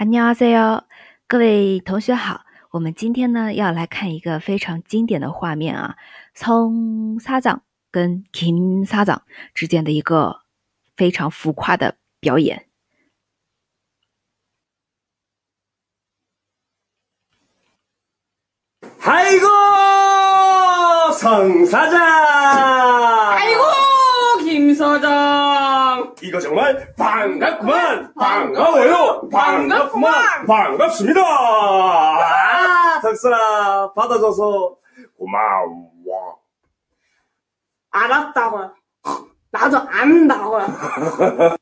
안녕하세요，各位同学好。我们今天呢要来看一个非常经典的画面啊，从사장跟김사장之间的一个非常浮夸的表演。 아이고 성 사 이거 정말 반갑구만 반가워요 반갑구만 반갑습니다 아, 덕선아 받아줘서 고마워 알았다고요 나도 안다고요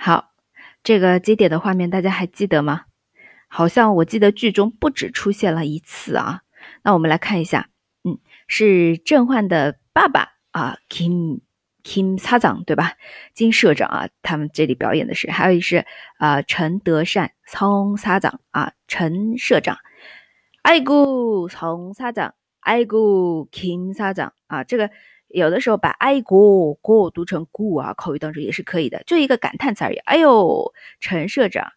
好，这个经典的画面大家还记得吗？好像我记得剧中不止出现了一次啊。那我们来看一下，嗯，是郑焕的爸爸啊，Kim Kim 사장对吧？金社长啊，他们这里表演的是，还有一是啊陈德善从사장啊陈社长，爱고从사장，爱고 Kim 사장啊，这个。有的时候把“爱国国”读成“故”啊，口语当中也是可以的，就一个感叹词而已。哎呦，陈社长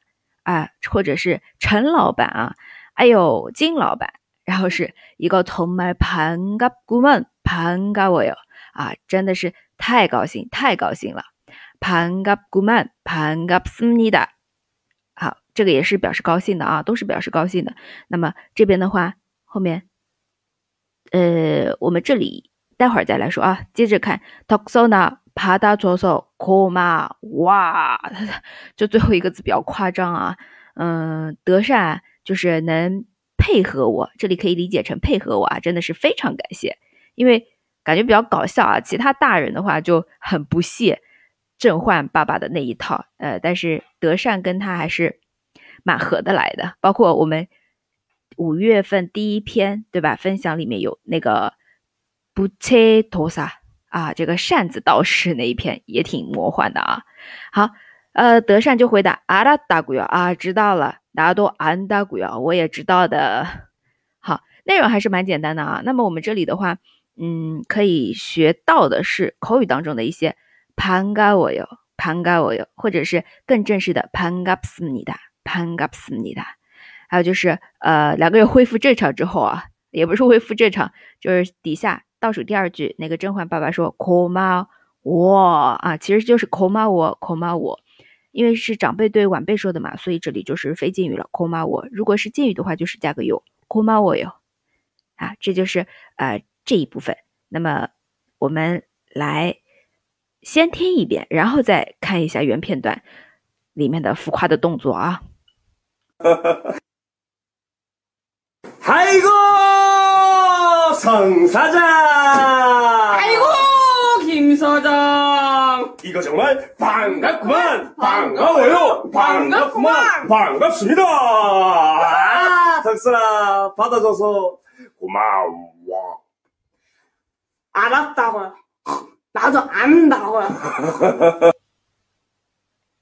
啊，或者是陈老板啊，哎呦，金老板，然后是一个同埋반갑구먼반가워요 啊，真的是太高兴，太高兴了。반갑구먼반갑습니다好，这个也是表示高兴的啊，都是表示高兴的。那么这边的话，后面，呃，我们这里。待会儿再来说啊，接着看덕선아받아줘서고마哇，就最后一个字比较夸张啊，嗯，德善就是能配合我，这里可以理解成配合我啊，真的是非常感谢，因为 感觉比较搞笑啊，其他大人的话就很不屑郑焕爸爸的那一套，呃，但是德善跟他还是蛮合得来的，包括我们五月份第一篇对吧，分享里面有那个。不切托萨啊，这个扇子道士那一篇也挺魔幻的啊。好，呃，德善就回答阿拉达古哟啊，知道了，大家都安达古哟，我也知道的。好，内容还是蛮简单的啊。那么我们这里的话，嗯，可以学到的是口语当中的一些潘嘎我哟，潘嘎我哟，或者是更正式的潘嘎斯尼达，潘嘎斯尼达。还有就是呃，两个人恢复正常之后啊，也不是恢复正常，就是底下。倒数第二句，那个甄嬛爸爸说“口妈我”啊，其实就是“口妈我”，“口妈我”，因为是长辈对晚辈说的嘛，所以这里就是非敬语了，“口妈我”。如果是敬语的话，就是加个“有”，“口妈我哟”。啊，这就是呃这一部分。那么我们来先听一遍，然后再看一下原片段里面的浮夸的动作啊。嗨哥！ 성 사장 아이고 김 사장 이거 정말 반갑구만 반가워요 반갑구만 반갑습니다 아, 덕선아 받아줘서 고마워 알았다고요 나도 안다고요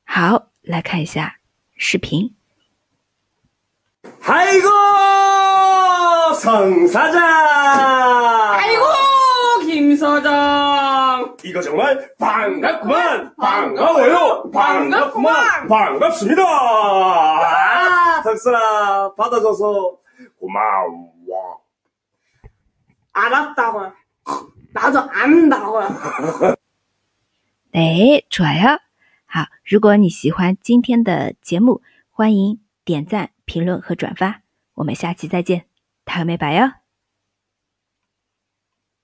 好来看一下视频 아이고 성 사장 아이고 김 사장 이거 정말 반갑구만 반가워요 반갑구만 반갑습니다 아, 덕선아 받아줘서 고마워 알았다고요 나도 안다고요 哎，좋아요好，如果你喜欢今天的节目，欢迎点赞、评论和转发。我们下期再见，다음에봐요